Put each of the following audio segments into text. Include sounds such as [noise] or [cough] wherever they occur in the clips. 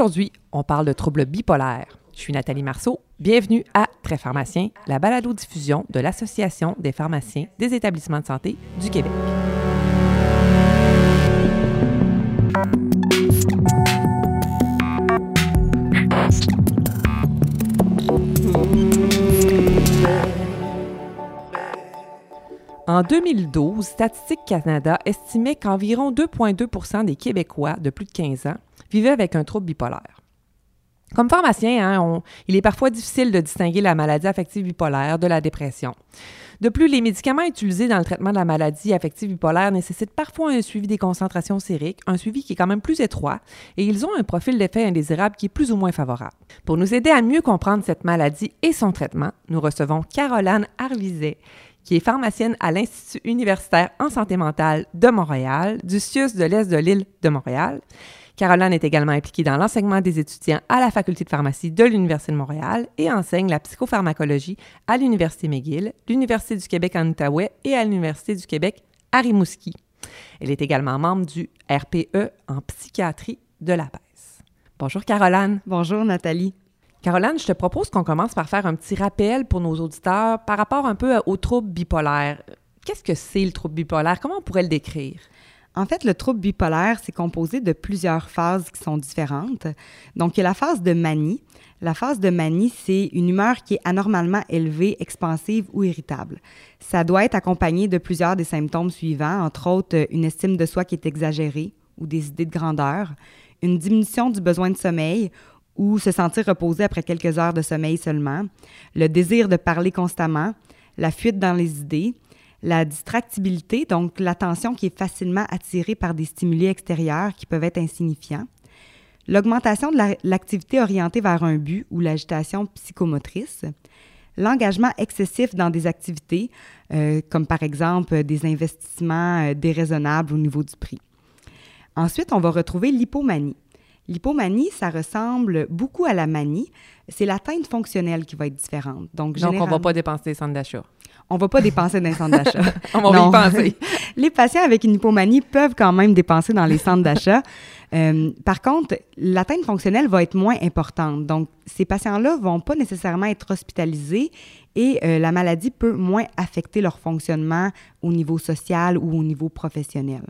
Aujourd'hui, on parle de troubles bipolaires. Je suis Nathalie Marceau. Bienvenue à Très Pharmacien, la balado-diffusion de l'Association des pharmaciens des établissements de santé du Québec. En 2012, Statistique Canada estimait qu'environ 2,2% des Québécois de plus de 15 ans vivaient avec un trouble bipolaire. Comme pharmacien, hein, il est parfois difficile de distinguer la maladie affective bipolaire de la dépression. De plus, les médicaments utilisés dans le traitement de la maladie affective bipolaire nécessitent parfois un suivi des concentrations sériques, un suivi qui est quand même plus étroit, et ils ont un profil d'effet indésirable qui est plus ou moins favorable. Pour nous aider à mieux comprendre cette maladie et son traitement, nous recevons Caroline Arvizet, qui est pharmacienne à l'Institut universitaire en santé mentale de Montréal, du CIUS de l'Est de l'île de Montréal. Caroline est également impliquée dans l'enseignement des étudiants à la faculté de pharmacie de l'Université de Montréal et enseigne la psychopharmacologie à l'Université McGill, l'Université du Québec en Outaouais et à l'Université du Québec à Rimouski. Elle est également membre du RPE en psychiatrie de la PES. Bonjour Caroline. Bonjour Nathalie. Caroline, je te propose qu'on commence par faire un petit rappel pour nos auditeurs par rapport un peu au trouble bipolaire. Qu'est-ce que c'est le trouble bipolaire? Comment on pourrait le décrire? En fait, le trouble bipolaire, c'est composé de plusieurs phases qui sont différentes. Donc, il y a la phase de manie. La phase de manie, c'est une humeur qui est anormalement élevée, expansive ou irritable. Ça doit être accompagné de plusieurs des symptômes suivants, entre autres une estime de soi qui est exagérée ou des idées de grandeur, une diminution du besoin de sommeil ou se sentir reposé après quelques heures de sommeil seulement, le désir de parler constamment, la fuite dans les idées, la distractibilité, donc l'attention qui est facilement attirée par des stimuli extérieurs qui peuvent être insignifiants, l'augmentation de l'activité orientée vers un but ou l'agitation psychomotrice, l'engagement excessif dans des activités, euh, comme par exemple des investissements euh, déraisonnables au niveau du prix. Ensuite, on va retrouver l'hypomanie. L'hypomanie, ça ressemble beaucoup à la manie. C'est l'atteinte fonctionnelle qui va être différente. Donc, Donc on ne va pas dépenser des centres d'achat on va pas dépenser dans les centres d'achat. [laughs] on va y penser. [laughs] les patients avec une hypomanie peuvent quand même dépenser dans les centres d'achat. Euh, par contre, l'atteinte fonctionnelle va être moins importante. Donc, ces patients-là vont pas nécessairement être hospitalisés et euh, la maladie peut moins affecter leur fonctionnement au niveau social ou au niveau professionnel.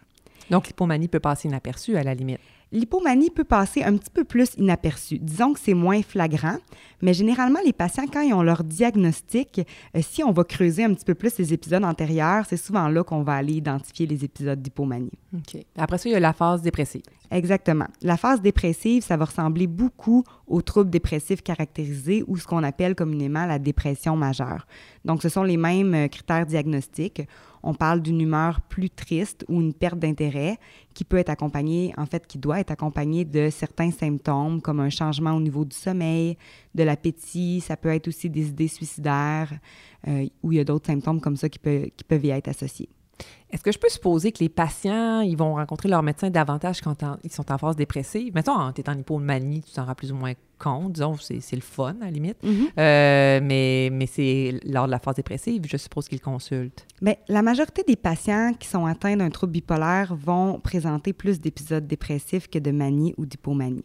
Donc, l'hypomanie peut passer inaperçue à la limite. L'hypomanie peut passer un petit peu plus inaperçue. Disons que c'est moins flagrant, mais généralement, les patients, quand ils ont leur diagnostic, euh, si on va creuser un petit peu plus les épisodes antérieurs, c'est souvent là qu'on va aller identifier les épisodes d'hypomanie. OK. Après ça, il y a la phase dépressive. Exactement. La phase dépressive, ça va ressembler beaucoup aux troubles dépressifs caractérisés ou ce qu'on appelle communément la dépression majeure. Donc, ce sont les mêmes euh, critères diagnostiques. On parle d'une humeur plus triste ou une perte d'intérêt qui peut être accompagnée, en fait, qui doit être accompagnée de certains symptômes comme un changement au niveau du sommeil, de l'appétit. Ça peut être aussi des idées suicidaires euh, ou il y a d'autres symptômes comme ça qui, qui peuvent y être associés. Est-ce que je peux supposer que les patients, ils vont rencontrer leur médecin davantage quand ils sont en phase dépressive? Mettons, tu es en hypomanie, tu t'en rends plus ou moins compte, disons, c'est le fun à la limite. Mm-hmm. Euh, mais mais c'est lors de la phase dépressive, je suppose qu'ils consultent. Bien, la majorité des patients qui sont atteints d'un trouble bipolaire vont présenter plus d'épisodes dépressifs que de manie ou d'hypomanie.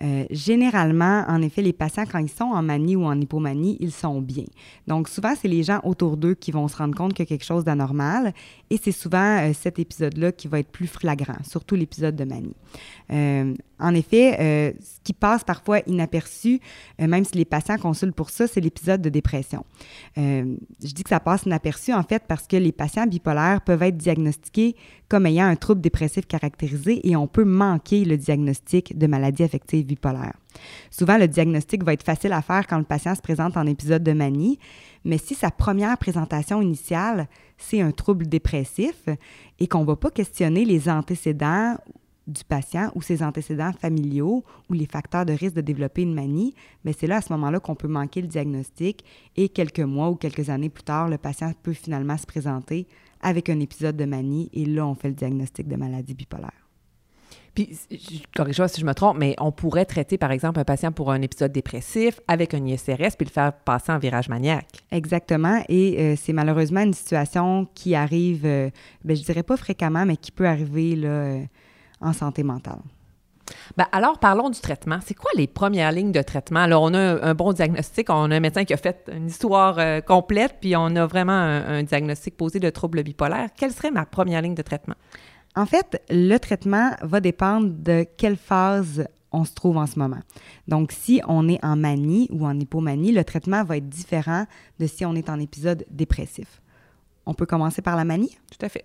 Euh, généralement, en effet, les patients, quand ils sont en manie ou en hypomanie, ils sont bien. Donc, souvent, c'est les gens autour d'eux qui vont se rendre compte qu'il y a quelque chose d'anormal et c'est souvent euh, cet épisode-là qui va être plus flagrant, surtout l'épisode de manie. Euh, en effet, euh, ce qui passe parfois inaperçu, même si les patients consultent pour ça, c'est l'épisode de dépression. je dis que ça passe inaperçu, en fait, parce que les patients bipolaires peuvent être diagnostiqués comme ayant un trouble dépressif caractérisé et on peut manquer le diagnostic de maladie affective bipolaire. Souvent, le diagnostic va être facile à faire quand le patient se présente en épisode de manie, mais si sa première présentation initiale, c'est un trouble dépressif et qu'on ne va pas questionner les antécédents du patient ou ses antécédents familiaux ou les facteurs de risque de développer une manie, mais c'est là à ce moment-là qu'on peut manquer le diagnostic et quelques mois ou quelques années plus tard, le patient peut finalement se présenter avec un épisode de manie et là, on fait le diagnostic de maladie bipolaire. Puis, corrige-moi si je me trompe, mais on pourrait traiter, par exemple, un patient pour un épisode dépressif avec un ISRS puis le faire passer en virage maniaque. Exactement. Et euh, c'est malheureusement une situation qui arrive, euh, ben, je dirais pas fréquemment, mais qui peut arriver là, euh, en santé mentale. Ben, alors, parlons du traitement. C'est quoi les premières lignes de traitement? Alors, on a un, bon diagnostic, on a un médecin qui a fait une histoire euh, complète, puis on a vraiment un, diagnostic posé de trouble bipolaire. Quelle serait ma première ligne de traitement? En fait, le traitement va dépendre de quelle phase on se trouve en ce moment. Donc, si on est en manie ou en hypomanie, le traitement va être différent de si on est en épisode dépressif. On peut commencer par la manie? Tout à fait.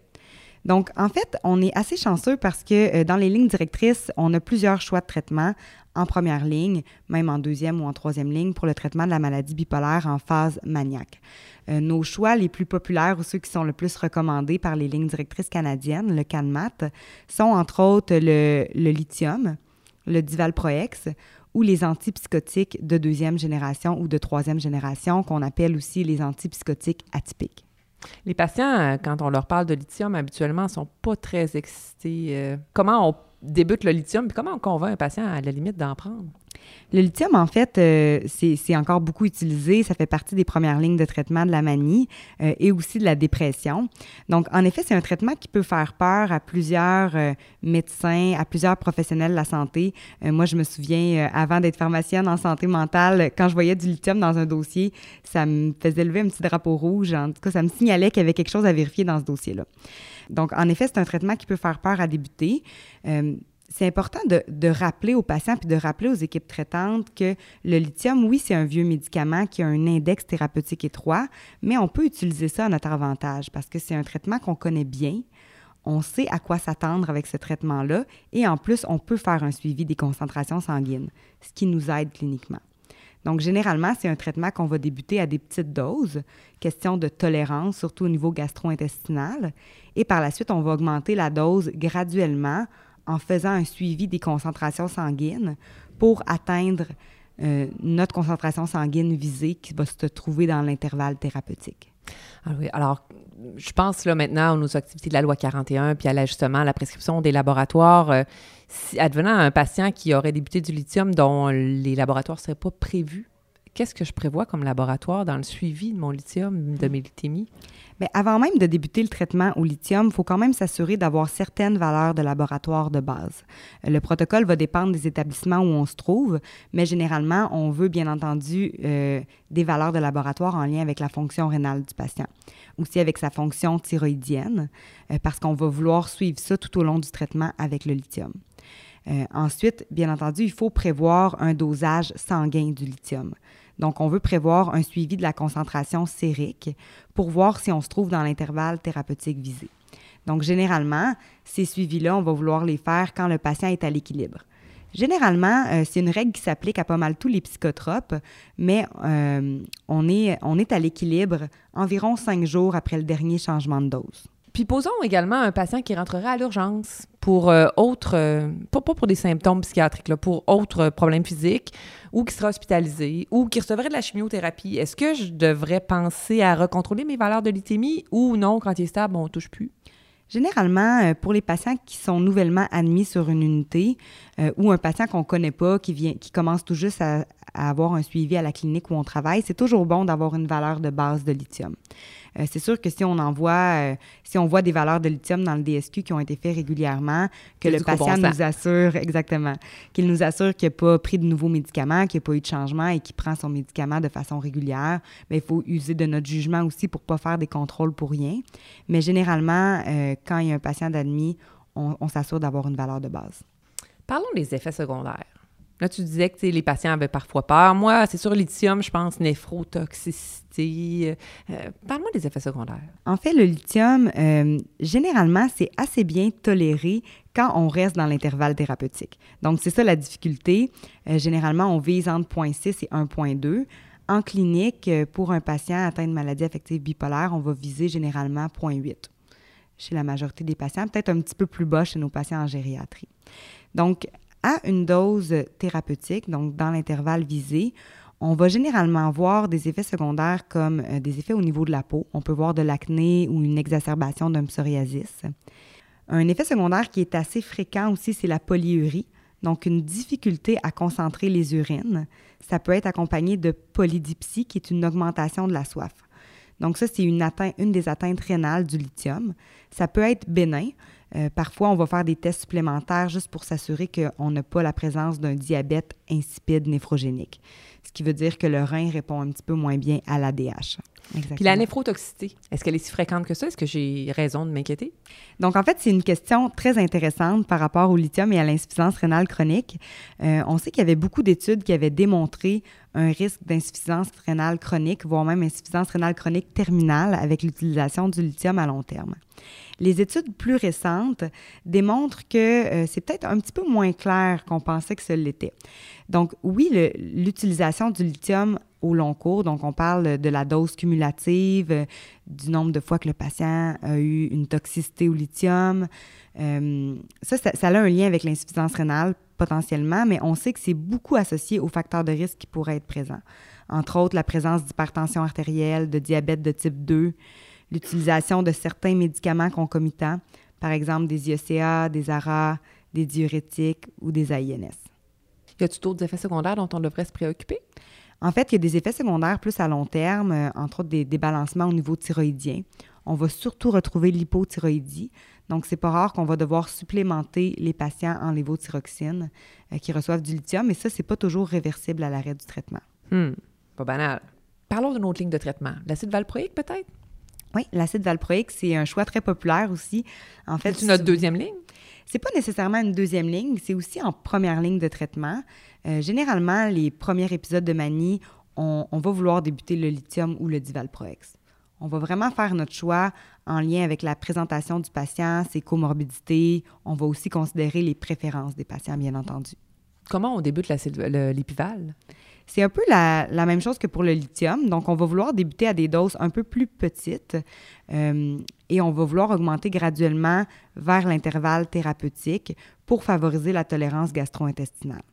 Donc, en fait, on est assez chanceux parce que euh, dans les lignes directrices, on a plusieurs choix de traitement en première ligne, même en deuxième ou en troisième ligne pour le traitement de la maladie bipolaire en phase maniaque. Euh, nos choix les plus populaires ou ceux qui sont le plus recommandés par les lignes directrices canadiennes, le CanMat, sont entre autres le, lithium, le Divalproex ou les antipsychotiques de deuxième génération ou de troisième génération qu'on appelle aussi les antipsychotiques atypiques. Les patients, euh, quand on leur parle de lithium, habituellement, ne sont pas très excités. Euh, comment on débute le lithium, puis comment on convainc un patient à la limite d'en prendre? Le lithium, en fait, euh, c'est encore beaucoup utilisé. Ça fait partie des premières lignes de traitement de la manie euh, et aussi de la dépression. Donc, en effet, c'est un traitement qui peut faire peur à plusieurs euh, médecins, à plusieurs professionnels de la santé. moi, je me souviens, avant d'être pharmacienne en santé mentale, quand je voyais du lithium dans un dossier, ça me faisait lever un petit drapeau rouge. En tout cas, ça me signalait qu'il y avait quelque chose à vérifier dans ce dossier-là. Donc, en effet, c'est un traitement qui peut faire peur à débuter c'est important de, rappeler aux patients puis de rappeler aux équipes traitantes que le lithium, oui, c'est un vieux médicament qui a un index thérapeutique étroit, mais on peut utiliser ça à notre avantage parce que c'est un traitement qu'on connaît bien. On sait à quoi s'attendre avec ce traitement-là et en plus, on peut faire un suivi des concentrations sanguines, ce qui nous aide cliniquement. Donc, généralement, c'est un traitement qu'on va débuter à des petites doses, question de tolérance, surtout au niveau gastro-intestinal. Et par la suite, on va augmenter la dose graduellement en faisant un suivi des concentrations sanguines pour atteindre euh, notre concentration sanguine visée qui va se trouver dans l'intervalle thérapeutique. Ah alors je pense là maintenant aux activités de la loi 41 puis à l'ajustement à la prescription des laboratoires. Euh, advenant un patient qui aurait débuté du lithium dont les laboratoires ne seraient pas prévus, qu'est-ce que je prévois comme laboratoire dans le suivi de mon lithium, de mes lithémies? Mais avant même de débuter le traitement au lithium, il faut quand même s'assurer d'avoir certaines valeurs de laboratoire de base. Euh, le protocole va dépendre des établissements où on se trouve, mais généralement, on veut bien entendu euh, des valeurs de laboratoire en lien avec la fonction rénale du patient, aussi avec sa fonction thyroïdienne, euh, parce qu'on va vouloir suivre ça tout au long du traitement avec le lithium. ensuite, bien entendu, il faut prévoir un dosage sanguin du lithium. Donc, on veut prévoir un suivi de la concentration sérique pour voir si on se trouve dans l'intervalle thérapeutique visé. Donc, généralement, ces suivis-là, on va vouloir les faire quand le patient est à l'équilibre. Généralement, euh, c'est une règle qui s'applique à pas mal tous les psychotropes, mais euh, on, est, on est à l'équilibre environ cinq jours après le dernier changement de dose. Puis posons également un patient qui rentrerait à l'urgence pour euh, autres, euh, pas, pour des symptômes psychiatriques, là, pour autres problèmes physiques, ou qui sera hospitalisé, ou qui recevrait de la chimiothérapie. Est-ce que je devrais penser à recontrôler mes valeurs de lithémie ou non, quand il est stable, on ne touche plus? Généralement, euh, pour les patients qui sont nouvellement admis sur une unité ou un patient qu'on ne connaît pas, qui, vient, qui commence tout juste à, à avoir un suivi à la clinique où on travaille, c'est toujours bon d'avoir une valeur de base de lithium. Euh, c'est sûr que si on envoie, euh, si on voit des valeurs de lithium dans le DSQ qui ont été faits régulièrement, que le patient nous assure, [laughs] exactement, qu'il nous assure qu'il n'a pas pris de nouveaux médicaments, qu'il n'y a pas eu de changement et qu'il prend son médicament de façon régulière, mais ben, il faut user de notre jugement aussi pour ne pas faire des contrôles pour rien. Mais généralement, euh, quand il y a un patient d'admis, on s'assure d'avoir une valeur de base. Parlons des effets secondaires. Là, tu disais que les patients avaient parfois peur. Moi, c'est sur lithium, je pense néphrotoxicité. Euh, Parle-moi des effets secondaires. En fait, le lithium, euh, généralement, c'est assez bien toléré quand on reste dans l'intervalle thérapeutique. Donc, c'est ça la difficulté. Euh, généralement, on vise entre 0.6 et 1.2. En clinique, pour un patient atteint de maladie affective bipolaire, on va viser généralement 0.8 chez la majorité des patients, peut-être un petit peu plus bas chez nos patients en gériatrie. Donc, une dose thérapeutique, donc dans l'intervalle visé, on va généralement voir des effets secondaires comme euh, des effets au niveau de la peau. On peut voir de l'acné ou une exacerbation d'un psoriasis. Un effet secondaire qui est assez fréquent aussi, c'est la polyurie, donc une difficulté à concentrer les urines. Ça peut être accompagné de polydipsie, qui est une augmentation de la soif. Donc ça, c'est une des atteintes rénales du lithium. Ça peut être bénin, Euh, parfois, on va faire des tests supplémentaires juste pour s'assurer qu'on n'a pas la présence d'un diabète insipide néphrogénique, ce qui veut dire que le rein répond un petit peu moins bien à l'ADH. Puis la néphrotoxicité, est-ce qu'elle est si fréquente que ça? Est-ce que j'ai raison de m'inquiéter? Donc, en fait, c'est une question très intéressante par rapport au lithium et à l'insuffisance rénale chronique. Euh, on sait qu'il y avait beaucoup d'études qui avaient démontré un risque d'insuffisance rénale chronique, voire même insuffisance rénale chronique terminale avec l'utilisation du lithium à long terme. Les études plus récentes démontrent que euh, c'est peut-être un petit peu moins clair qu'on pensait que ce l'était. Donc, oui, l'utilisation du lithium au long cours, donc on parle de la dose cumulative, euh, du nombre de fois que le patient a eu une toxicité au lithium. Euh, ça, ça, a un lien avec l'insuffisance rénale potentiellement, mais on sait que c'est beaucoup associé aux facteurs de risque qui pourraient être présents. Entre autres, la présence d'hypertension artérielle, de diabète de type 2, l'utilisation de certains médicaments concomitants, par exemple des IECA, des ARA, des diurétiques ou des AINS. Y a-t-il d'autres effets secondaires dont on devrait se préoccuper? En fait, il y a des effets secondaires plus à long terme, euh, entre autres des débalancements au niveau thyroïdien. On va surtout retrouver l'hypothyroïdie. Donc, c'est pas rare qu'on va devoir supplémenter les patients en lévothyroxine euh, qui reçoivent du lithium, et ça, c'est pas toujours réversible à l'arrêt du traitement. Hum, pas banal. Parlons d'une autre ligne de traitement. L'acide valproïque, peut-être? Oui, l'acide valproïque, c'est un choix très populaire aussi. En fait, c'est notre deuxième ligne? C'est pas nécessairement une deuxième ligne, c'est aussi en première ligne de traitement. Euh, généralement, les premiers épisodes de manie, on, va vouloir débuter le lithium ou le divalproex. On va vraiment faire notre choix en lien avec la présentation du patient, ses comorbidités. On va aussi considérer les préférences des patients, bien entendu. Comment on débute l'épival? C'est un peu la, même chose que pour le lithium. Donc, on va vouloir débuter à des doses un peu plus petites euh, et on va vouloir augmenter graduellement vers l'intervalle thérapeutique pour favoriser la tolérance gastro-intestinale.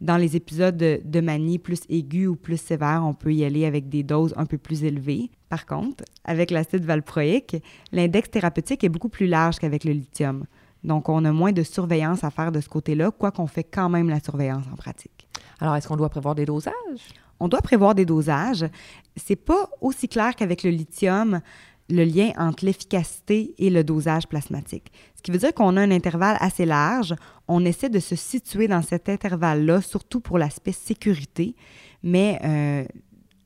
Dans les épisodes de, manie plus aigus ou plus sévères, on peut y aller avec des doses un peu plus élevées. Par contre, avec l'acide valproïque, l'index thérapeutique est beaucoup plus large qu'avec le lithium. Donc, on a moins de surveillance à faire de ce côté-là, quoiqu'on fait quand même la surveillance en pratique. Alors, est-ce qu'on doit prévoir des dosages? On doit prévoir des dosages. C'est pas aussi clair qu'avec le lithium le lien entre l'efficacité et le dosage plasmatique. Ce qui veut dire qu'on a un intervalle assez large. On essaie de se situer dans cet intervalle-là, surtout pour l'aspect sécurité, mais euh,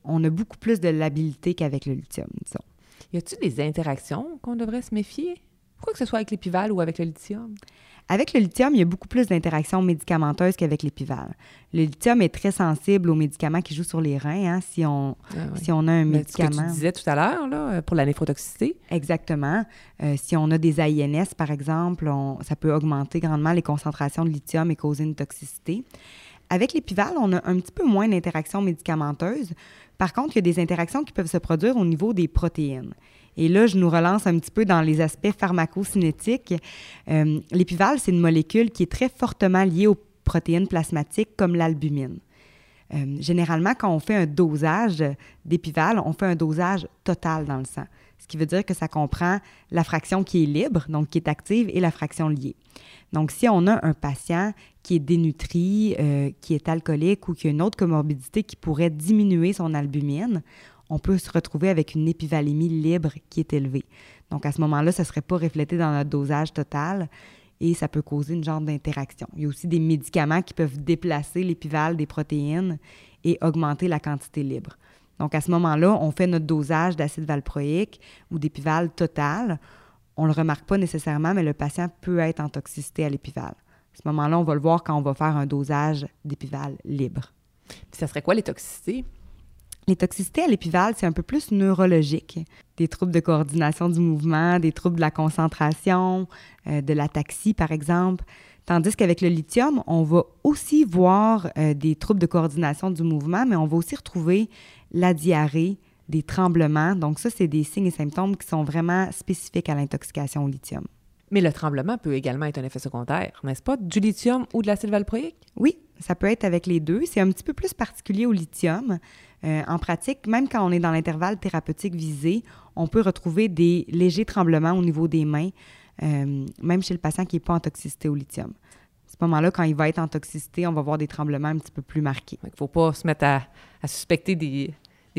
on a beaucoup plus de labilité qu'avec le lithium, disons. Y a-t-il des interactions qu'on devrait se méfier? Quoi que ce soit avec l'épival ou avec le lithium? Avec le lithium, il y a beaucoup plus d'interactions médicamenteuses qu'avec l'épival. Le lithium est très sensible aux médicaments qui jouent sur les reins. Hein, si, on, ah si on a un médicament. Ce que tu disais tout à l'heure, là, pour la néphrotoxicité. Exactement. Euh, si on a des AINS, par exemple, ça peut augmenter grandement les concentrations de lithium et causer une toxicité. Avec l'épival, on a un petit peu moins d'interactions médicamenteuses. Par contre, il y a des interactions qui peuvent se produire au niveau des protéines. Et là, je nous relance un petit peu dans les aspects pharmacocinétiques. Euh, L'épival, c'est une molécule qui est très fortement liée aux protéines plasmatiques comme l'albumine. Euh, généralement, quand on fait un dosage d'épival, on fait un dosage total dans le sang, ce qui veut dire que ça comprend la fraction qui est libre, donc qui est active, et la fraction liée. Donc, si on a un patient qui est dénutri, euh, qui est alcoolique ou qui a une autre comorbidité qui pourrait diminuer son albumine, on peut se retrouver avec une épivalémie libre qui est élevée. Donc, à ce moment-là, ça ne serait pas reflété dans notre dosage total et ça peut causer une genre d'interaction. Il y a aussi des médicaments qui peuvent déplacer l'épivale des protéines et augmenter la quantité libre. Donc, à ce moment-là, on fait notre dosage d'acide valproïque ou d'épival total. On ne le remarque pas nécessairement, mais le patient peut être en toxicité à l'épivale. À ce moment-là, on va le voir quand on va faire un dosage d'épival libre. Puis ça serait quoi les toxicités? Les toxicités à l'épival, c'est un peu plus neurologique. Des troubles de coordination du mouvement, des troubles de la concentration, euh, de l'ataxie, par exemple. Tandis qu'avec le lithium, on va aussi voir euh, des troubles de coordination du mouvement, mais on va aussi retrouver la diarrhée, des tremblements. Donc ça, c'est des signes et symptômes qui sont vraiment spécifiques à l'intoxication au lithium. Mais le tremblement peut également être un effet secondaire, n'est-ce pas, du lithium ou de l'acide valproïque? Oui, ça peut être avec les deux. C'est un petit peu plus particulier au lithium. Euh, en pratique, même quand on est dans l'intervalle thérapeutique visé, on peut retrouver des légers tremblements au niveau des mains, euh, même chez le patient qui n'est pas en toxicité au lithium. À ce moment-là, quand il va être en toxicité, on va voir des tremblements un petit peu plus marqués. Il ne faut pas se mettre à, suspecter des,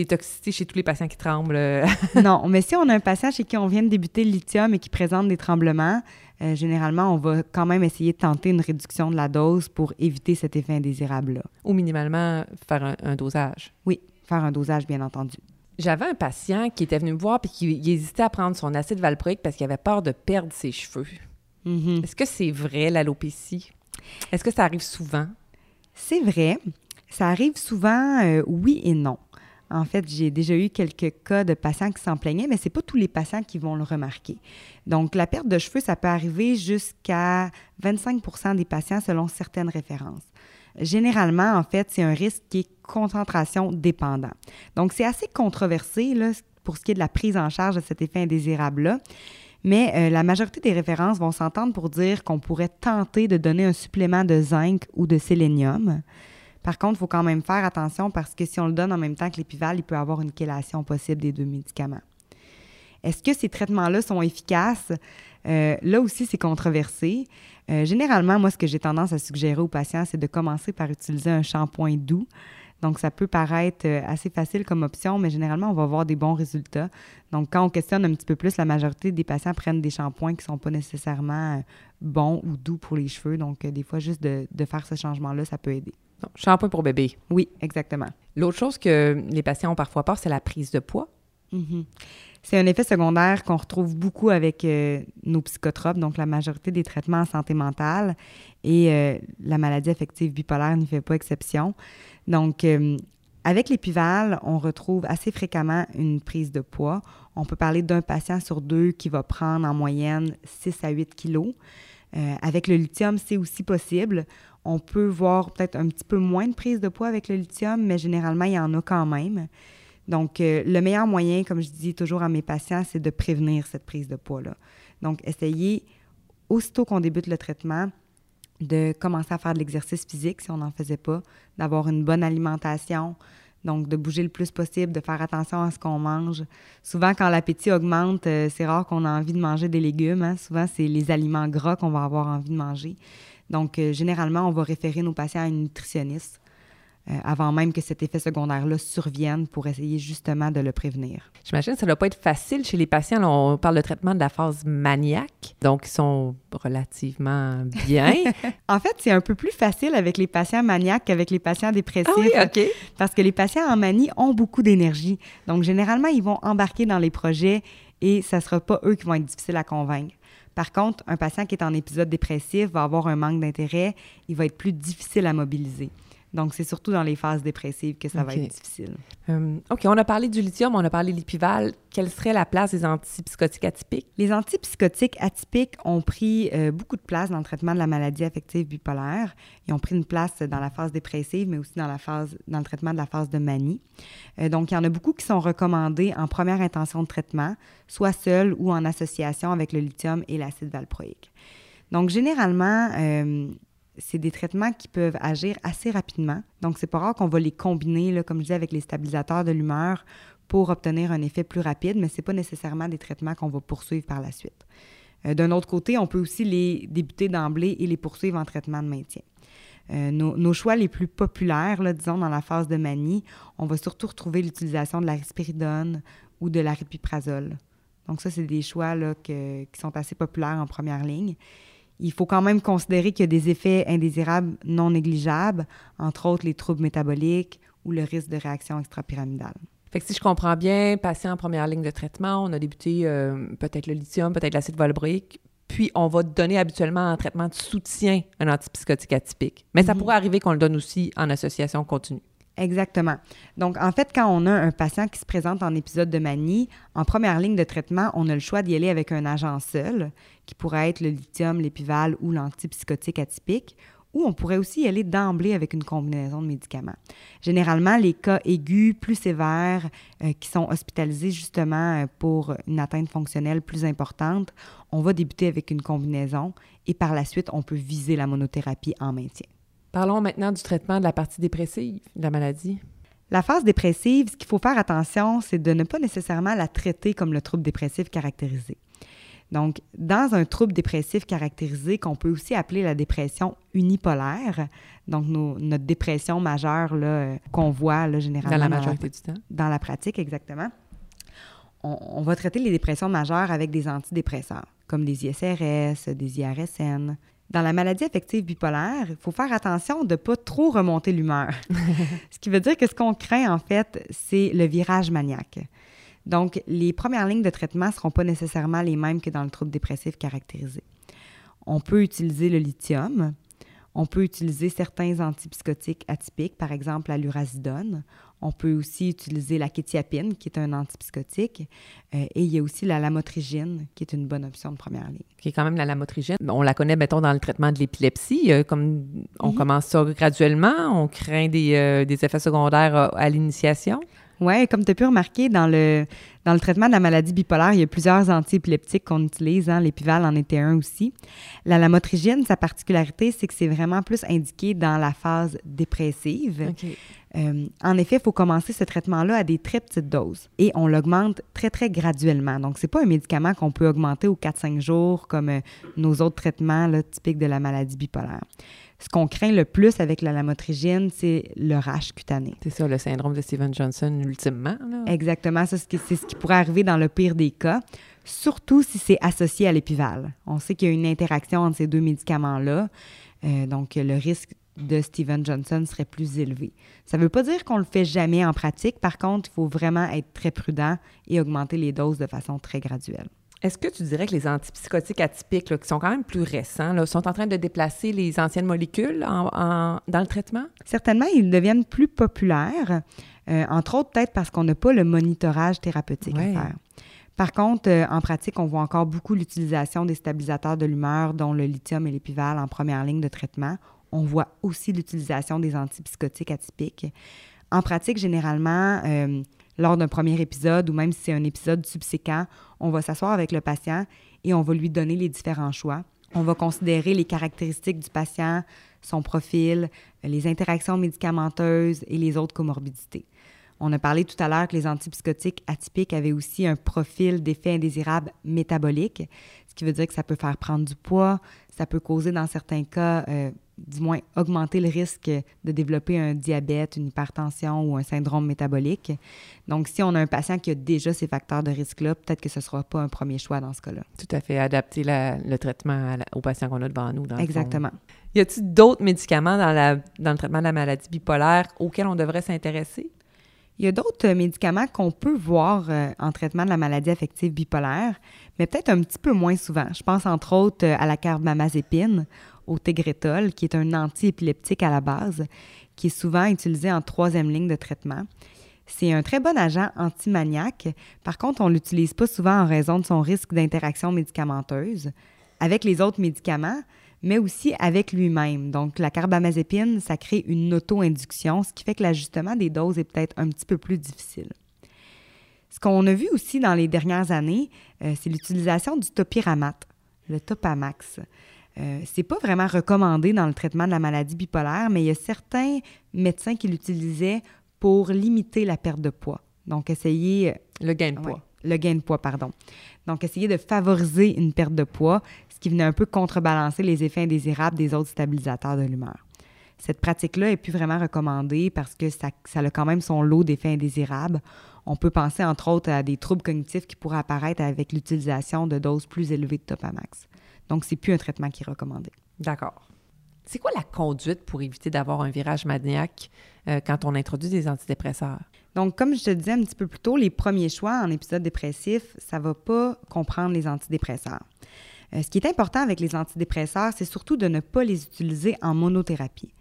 toxicités chez tous les patients qui tremblent. [laughs] non, [laughs] mais si on a un patient chez qui on vient de débuter le lithium et qui présente des tremblements, euh, généralement, on va quand même essayer de tenter une réduction de la dose pour éviter cet effet indésirable-là. Ou minimalement faire un, un dosage. Oui, faire un dosage, bien entendu. J'avais un patient qui était venu me voir et qui hésitait à prendre son acide valproïque parce qu'il avait peur de perdre ses cheveux. Mhm. Est-ce que c'est vrai, l'alopécie? Est-ce que ça arrive souvent? C'est vrai. Ça arrive souvent, euh, oui et non. En fait, j'ai déjà eu quelques cas de patients qui s'en plaignaient, mais ce n'est pas tous les patients qui vont le remarquer. Donc, la perte de cheveux, ça peut arriver jusqu'à 25% des patients selon certaines références. Généralement, en fait, c'est un risque qui est concentration dépendant. Donc, c'est assez controversé là, pour ce qui est de la prise en charge de cet effet indésirable-là. Mais euh, la majorité des références vont s'entendre pour dire qu'on pourrait tenter de donner un supplément de zinc ou de sélénium. Par contre, il faut quand même faire attention parce que si on le donne en même temps que l'épival, il peut avoir une chélation possible des deux médicaments. Est-ce que ces traitements-là sont efficaces? Euh, là aussi, c'est controversé. Euh, généralement, moi, ce que j'ai tendance à suggérer aux patients, c'est de commencer par utiliser un shampoing doux. Donc, ça peut paraître euh, assez facile comme option, mais généralement, on va avoir des bons résultats. Donc, quand on questionne un petit peu plus, la majorité des patients prennent des shampoings qui ne sont pas nécessairement bons ou doux pour les cheveux. Donc, des fois, juste de, de faire ce changement-là, ça peut aider. Shampoing pour bébé. Oui, exactement. L'autre chose que les patients ont parfois peur, c'est la prise de poids. Mm-hmm. C'est un effet secondaire qu'on retrouve beaucoup avec euh, nos psychotropes, donc la majorité des traitements en santé mentale. Et euh, la maladie affective bipolaire n'y fait pas exception. Donc, euh, avec l'épival, on retrouve assez fréquemment une prise de poids. On peut parler d'un patient sur deux qui va prendre en moyenne 6 à 8 kilos. avec le lithium, c'est aussi possible. On peut voir peut-être un petit peu moins de prise de poids avec le lithium, mais généralement, il y en a quand même. Donc, euh, le meilleur moyen, comme je dis toujours à mes patients, c'est de prévenir cette prise de poids-là. Donc, essayez, aussitôt qu'on débute le traitement, de commencer à faire de l'exercice physique si on n'en faisait pas, d'avoir une bonne alimentation, donc de bouger le plus possible, de faire attention à ce qu'on mange. Souvent, quand l'appétit augmente, euh, c'est rare qu'on a envie de manger des légumes. Hein. Souvent, c'est les aliments gras qu'on va avoir envie de manger. Donc, euh, généralement, on va référer nos patients à une nutritionniste euh, avant même que cet effet secondaire-là survienne pour essayer justement de le prévenir. J'imagine que ça ne doit pas être facile chez les patients. Là, on parle de traitement de la phase maniaque, donc ils sont relativement bien. [laughs] en fait, c'est un peu plus facile avec les patients maniaques qu'avec les patients dépressifs. Ah oui, OK. Parce que les patients en manie ont beaucoup d'énergie. Donc, généralement, ils vont embarquer dans les projets et ça ne sera pas eux qui vont être difficiles à convaincre. Par contre, un patient qui est en épisode dépressif va avoir un manque d'intérêt, il va être plus difficile à mobiliser. Donc, c'est surtout dans les phases dépressives que ça va être difficile. Euh, OK, on a parlé du lithium, on a parlé de l'épival. Quelle serait la place des antipsychotiques atypiques? Les antipsychotiques atypiques ont pris euh, beaucoup de place dans le traitement de la maladie affective bipolaire. Ils ont pris une place dans la phase dépressive, mais aussi dans, la phase, dans le traitement de la phase de manie. Euh, donc, il y en a beaucoup qui sont recommandés en première intention de traitement, soit seuls ou en association avec le lithium et l'acide valproïque. Donc, généralement, c'est des traitements qui peuvent agir assez rapidement. Donc, c'est pas rare qu'on va les combiner, comme je disais, avec les stabilisateurs de l'humeur pour obtenir un effet plus rapide, mais ce n'est pas nécessairement des traitements qu'on va poursuivre par la suite. Euh, d'un autre côté, on peut aussi les débuter d'emblée et les poursuivre en traitement de maintien. Euh, nos, choix les plus populaires, disons, dans la phase de manie, on va surtout retrouver l'utilisation de la risperidone ou de l'aripiprazole. Donc ça, c'est des choix qui sont assez populaires en première ligne il faut quand même considérer qu'il y a des effets indésirables non négligeables, entre autres les troubles métaboliques ou le risque de réaction extrapyramidale. Fait que si je comprends bien, patient en première ligne de traitement, on a débuté euh, peut-être le lithium, peut-être l'acide valproïque, puis on va donner habituellement un traitement de soutien un antipsychotique atypique. Mais ça mhm. pourrait arriver qu'on le donne aussi en association continue. Exactement. Donc, en fait, quand on a un patient qui se présente en épisode de manie, en première ligne de traitement, on a le choix d'y aller avec un agent seul, qui pourrait être le lithium, l'épival ou l'antipsychotique atypique, ou on pourrait aussi y aller d'emblée avec une combinaison de médicaments. Généralement, les cas aigus plus sévères euh, qui sont hospitalisés justement euh, pour une atteinte fonctionnelle plus importante, on va débuter avec une combinaison et par la suite, on peut viser la monothérapie en maintien. Parlons maintenant du traitement de la partie dépressive de la maladie. La phase dépressive, ce qu'il faut faire attention, c'est de ne pas nécessairement la traiter comme le trouble dépressif caractérisé. Donc, dans un trouble dépressif caractérisé, qu'on peut aussi appeler la dépression unipolaire, donc notre dépression majeure euh, qu'on voit là, généralement dans la majorité du temps. Dans la pratique, exactement. On, va traiter les dépressions majeures avec des antidépresseurs, comme des ISRS, des IRSN. Dans la maladie affective bipolaire, il faut faire attention de ne pas trop remonter l'humeur. [laughs] ce qui veut dire que ce qu'on craint, en fait, c'est le virage maniaque. Donc, les premières lignes de traitement ne seront pas nécessairement les mêmes que dans le trouble dépressif caractérisé. On peut utiliser le lithium, on peut utiliser certains antipsychotiques atypiques, par exemple la lurazidone. On peut aussi utiliser la kétiapine, qui est un antipsychotique. Euh, et il y a aussi la lamotrigine, qui est une bonne option de première ligne. Qui est quand même la lamotrigine. On la connaît, mettons, dans le traitement de l'épilepsie. Euh, comme on commence ça graduellement, on craint des, euh, des effets secondaires à l'initiation? Oui, comme tu as pu remarquer, dans le, dans le traitement de la maladie bipolaire, il y a plusieurs antiépileptiques qu'on utilise. Hein, L'épival en était un aussi. La lamotrigine, sa particularité, c'est que c'est vraiment plus indiqué dans la phase dépressive. Euh, en effet, il faut commencer ce traitement-là à des très petites doses et on l'augmente très, très graduellement. Donc, ce n'est pas un médicament qu'on peut augmenter aux 4-5 jours comme euh, nos autres traitements là, typiques de la maladie bipolaire ce qu'on craint le plus avec la lamotrigine, c'est le rash cutané. C'est ça, le syndrome de Steven Johnson, ultimement. Exactement. c'est ce qui pourrait arriver dans le pire des cas, surtout si c'est associé à l'épival. On sait qu'il y a une interaction entre ces deux médicaments-là. Euh, donc, le risque de Steven Johnson serait plus élevé. Ça ne veut pas dire qu'on le fait jamais en pratique. Par contre, il faut vraiment être très prudent et augmenter les doses de façon très graduelle. Est-ce que tu dirais que les antipsychotiques atypiques, qui sont quand même plus récents, sont en train de déplacer les anciennes molécules dans le traitement? Certainement, ils deviennent plus populaires, euh, entre autres peut-être parce qu'on n'a pas le monitorage thérapeutique à faire. Par contre, euh, en pratique, on voit encore beaucoup l'utilisation des stabilisateurs de l'humeur, dont le lithium et l'épival en première ligne de traitement. On voit aussi l'utilisation des antipsychotiques atypiques. En pratique, généralement, euh, lors d'un premier épisode ou même si c'est un épisode subséquent, on va s'asseoir avec le patient et on va lui donner les différents choix. On va considérer les caractéristiques du patient, son profil, les interactions médicamenteuses et les autres comorbidités. On a parlé tout à l'heure que les antipsychotiques atypiques avaient aussi un profil d'effet indésirable métabolique, ce qui veut dire que ça peut faire prendre du poids, ça peut causer dans certains cas euh, du moins augmenter le risque de développer un diabète, une hypertension ou un syndrome métabolique. Donc, si on a un patient qui a déjà ces facteurs de risque-là, peut-être que ce ne sera pas un premier choix dans ce cas-là. Tout à fait. Adapter le traitement au patient qu'on a devant nous. Exactement. Y a-t-il d'autres médicaments dans, la, dans le traitement de la maladie bipolaire auxquels on devrait s'intéresser? Il y a d'autres médicaments qu'on peut voir euh, en traitement de la maladie affective bipolaire, mais peut-être un petit peu moins souvent. Je pense entre autres euh, à la carbamazépine au Tegretol, qui est un antiépileptique à la base, qui est souvent utilisé en troisième ligne de traitement. C'est un très bon agent antimaniaque. Par contre, on ne l'utilise pas souvent en raison de son risque d'interaction médicamenteuse avec les autres médicaments, mais aussi avec lui-même. Donc, la carbamazépine, ça crée une auto-induction, ce qui fait que l'ajustement des doses est peut-être un petit peu plus difficile. Ce qu'on a vu aussi dans les dernières années, euh, c'est l'utilisation du topiramate, le Topamax. Euh, c'est pas vraiment recommandé dans le traitement de la maladie bipolaire, mais il y a certains médecins qui l'utilisaient pour limiter la perte de poids. Donc, essayer. Euh, le gain de poids. le gain de poids, pardon. Donc, essayer de favoriser une perte de poids, ce qui venait un peu contrebalancer les effets indésirables des autres stabilisateurs de l'humeur. Cette pratique-là est plus vraiment recommandée parce que ça, ça a quand même son lot d'effets indésirables. On peut penser entre autres à des troubles cognitifs qui pourraient apparaître avec l'utilisation de doses plus élevées de Topamax. Donc, c'est plus un traitement qui est recommandé. D'accord. C'est quoi la conduite pour éviter d'avoir un virage maniaque euh, quand on introduit des antidépresseurs? Donc, comme je te disais un petit peu plus tôt, les premiers choix en épisode dépressif, ça ne va pas comprendre les antidépresseurs. Euh, ce qui est important avec les antidépresseurs, c'est surtout de ne pas les utiliser en monothérapie.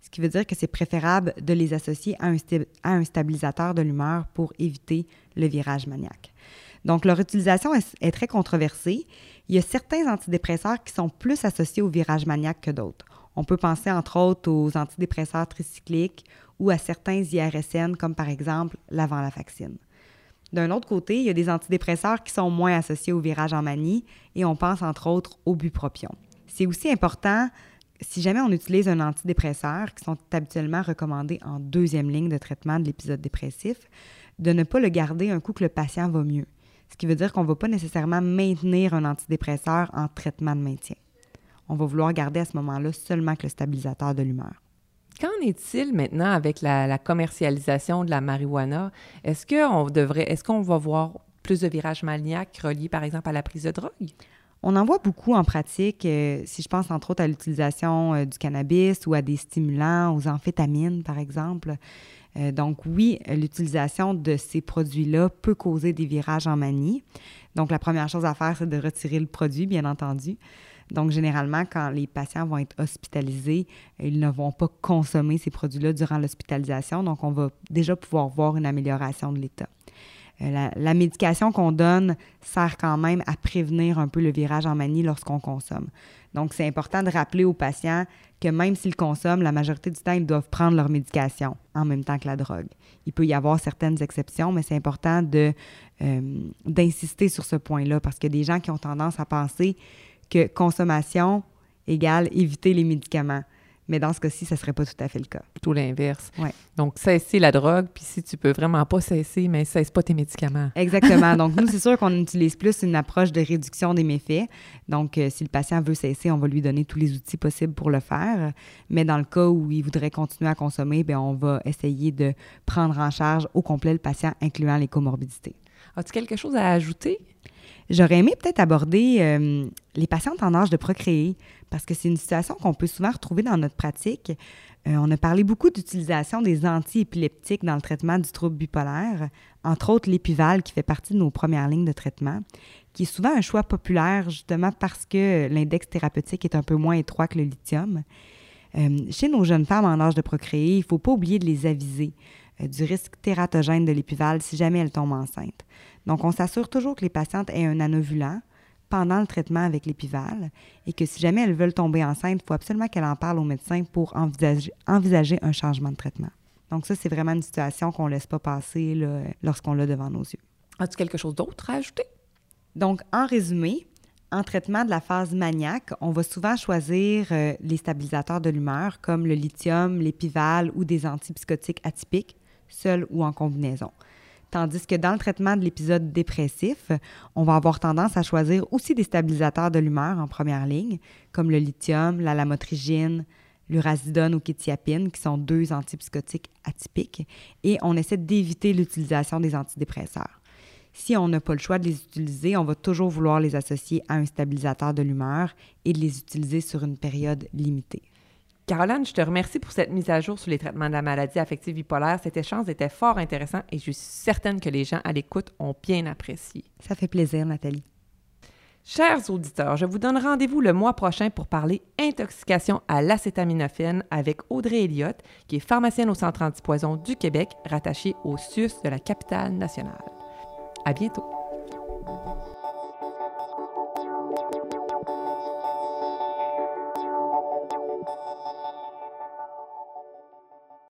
Ce qui veut dire que c'est préférable de les associer à un, à un stabilisateur de l'humeur pour éviter le virage maniaque. Donc, leur utilisation est, très controversée. Il y a certains antidépresseurs qui sont plus associés au virage maniaque que d'autres. On peut penser entre autres aux antidépresseurs tricycliques ou à certains IRSN, comme par exemple l'avant-la-vaccine. D'un autre côté, il y a des antidépresseurs qui sont moins associés au virage en manie et on pense entre autres au bupropion. C'est aussi important, si jamais on utilise un antidépresseur, qui sont habituellement recommandés en deuxième ligne de traitement de l'épisode dépressif, de ne pas le garder un coup que le patient va mieux ce qui veut dire qu'on ne va pas nécessairement maintenir un antidépresseur en traitement de maintien. On va vouloir garder à ce moment-là seulement que le stabilisateur de l'humeur. Qu'en est-il maintenant avec la, commercialisation de la marijuana? Est-ce qu'on devrait, est-ce qu'on va voir plus de virages maniaques reliés, par exemple, à la prise de drogue? On en voit beaucoup en pratique, euh, si je pense entre autres à l'utilisation euh, du cannabis ou à des stimulants, aux amphétamines, par exemple. Euh, donc oui, l'utilisation de ces produits-là peut causer des virages en manie. Donc la première chose à faire, c'est de retirer le produit, bien entendu. Donc, généralement, quand les patients vont être hospitalisés, ils ne vont pas consommer ces produits-là durant l'hospitalisation. Donc, on va déjà pouvoir voir une amélioration de l'état. Euh, la, médication qu'on donne sert quand même à prévenir un peu le virage en manie lorsqu'on consomme. Donc, c'est important de rappeler aux patients que même s'ils consomment, la majorité du temps, ils doivent prendre leur médication en même temps que la drogue. Il peut y avoir certaines exceptions, mais c'est important euh, d'insister sur ce point-là parce qu'il y a des gens qui ont tendance à penser que consommation égale éviter les médicaments. Mais dans ce cas-ci, ça ne serait pas tout à fait le cas. Tout l'inverse. Ouais. Donc, cesser la drogue, puis si tu peux vraiment pas cesser, mais cesse pas tes médicaments. Exactement. [laughs] Donc, nous, c'est sûr qu'on utilise plus une approche de réduction des méfaits. Donc, euh, si le patient veut cesser, on va lui donner tous les outils possibles pour le faire. Mais dans le cas où il voudrait continuer à consommer, bien, on va essayer de prendre en charge au complet le patient, incluant les comorbidités. As-tu quelque chose à ajouter? J'aurais aimé peut-être aborder euh, les patientes en âge de procréer, parce que c'est une situation qu'on peut souvent retrouver dans notre pratique. Euh, on a parlé beaucoup d'utilisation des antiépileptiques dans le traitement du trouble bipolaire, entre autres l'épival qui fait partie de nos premières lignes de traitement, qui est souvent un choix populaire justement parce que l'index thérapeutique est un peu moins étroit que le lithium. Euh, chez nos jeunes femmes en âge de procréer, il ne faut pas oublier de les aviser du risque tératogène de l'épival si jamais elles tombent enceintes. Donc, on s'assure toujours que les patientes aient un anovulant pendant le traitement avec l'épival et que si jamais elles veulent tomber enceinte, il faut absolument qu'elles en parlent au médecin pour envisager, un changement de traitement. Donc ça, c'est vraiment une situation qu'on ne laisse pas passer lorsqu'on l'a devant nos yeux. As-tu quelque chose d'autre à ajouter? Donc, en résumé, en traitement de la phase maniaque, on va souvent choisir euh, les stabilisateurs de l'humeur comme le lithium, l'épival ou des antipsychotiques atypiques, seuls ou en combinaison. Tandis que dans le traitement de l'épisode dépressif, on va avoir tendance à choisir aussi des stabilisateurs de l'humeur en première ligne, comme le lithium, la lamotrigine, l'urazidone ou kétiapine, qui sont deux antipsychotiques atypiques, et on essaie d'éviter l'utilisation des antidépresseurs. Si on n'a pas le choix de les utiliser, on va toujours vouloir les associer à un stabilisateur de l'humeur et de les utiliser sur une période limitée. Caroline, je te remercie pour cette mise à jour sur les traitements de la maladie affective bipolaire. Cet échange était fort intéressant et je suis certaine que les gens à l'écoute ont bien apprécié. Ça fait plaisir, Nathalie. Chers auditeurs, je vous donne rendez-vous le mois prochain pour parler intoxication à l'acétaminophène avec Audrey Elliott, qui est pharmacienne au Centre antipoison du Québec, rattachée au CIUS de la capitale nationale. À bientôt.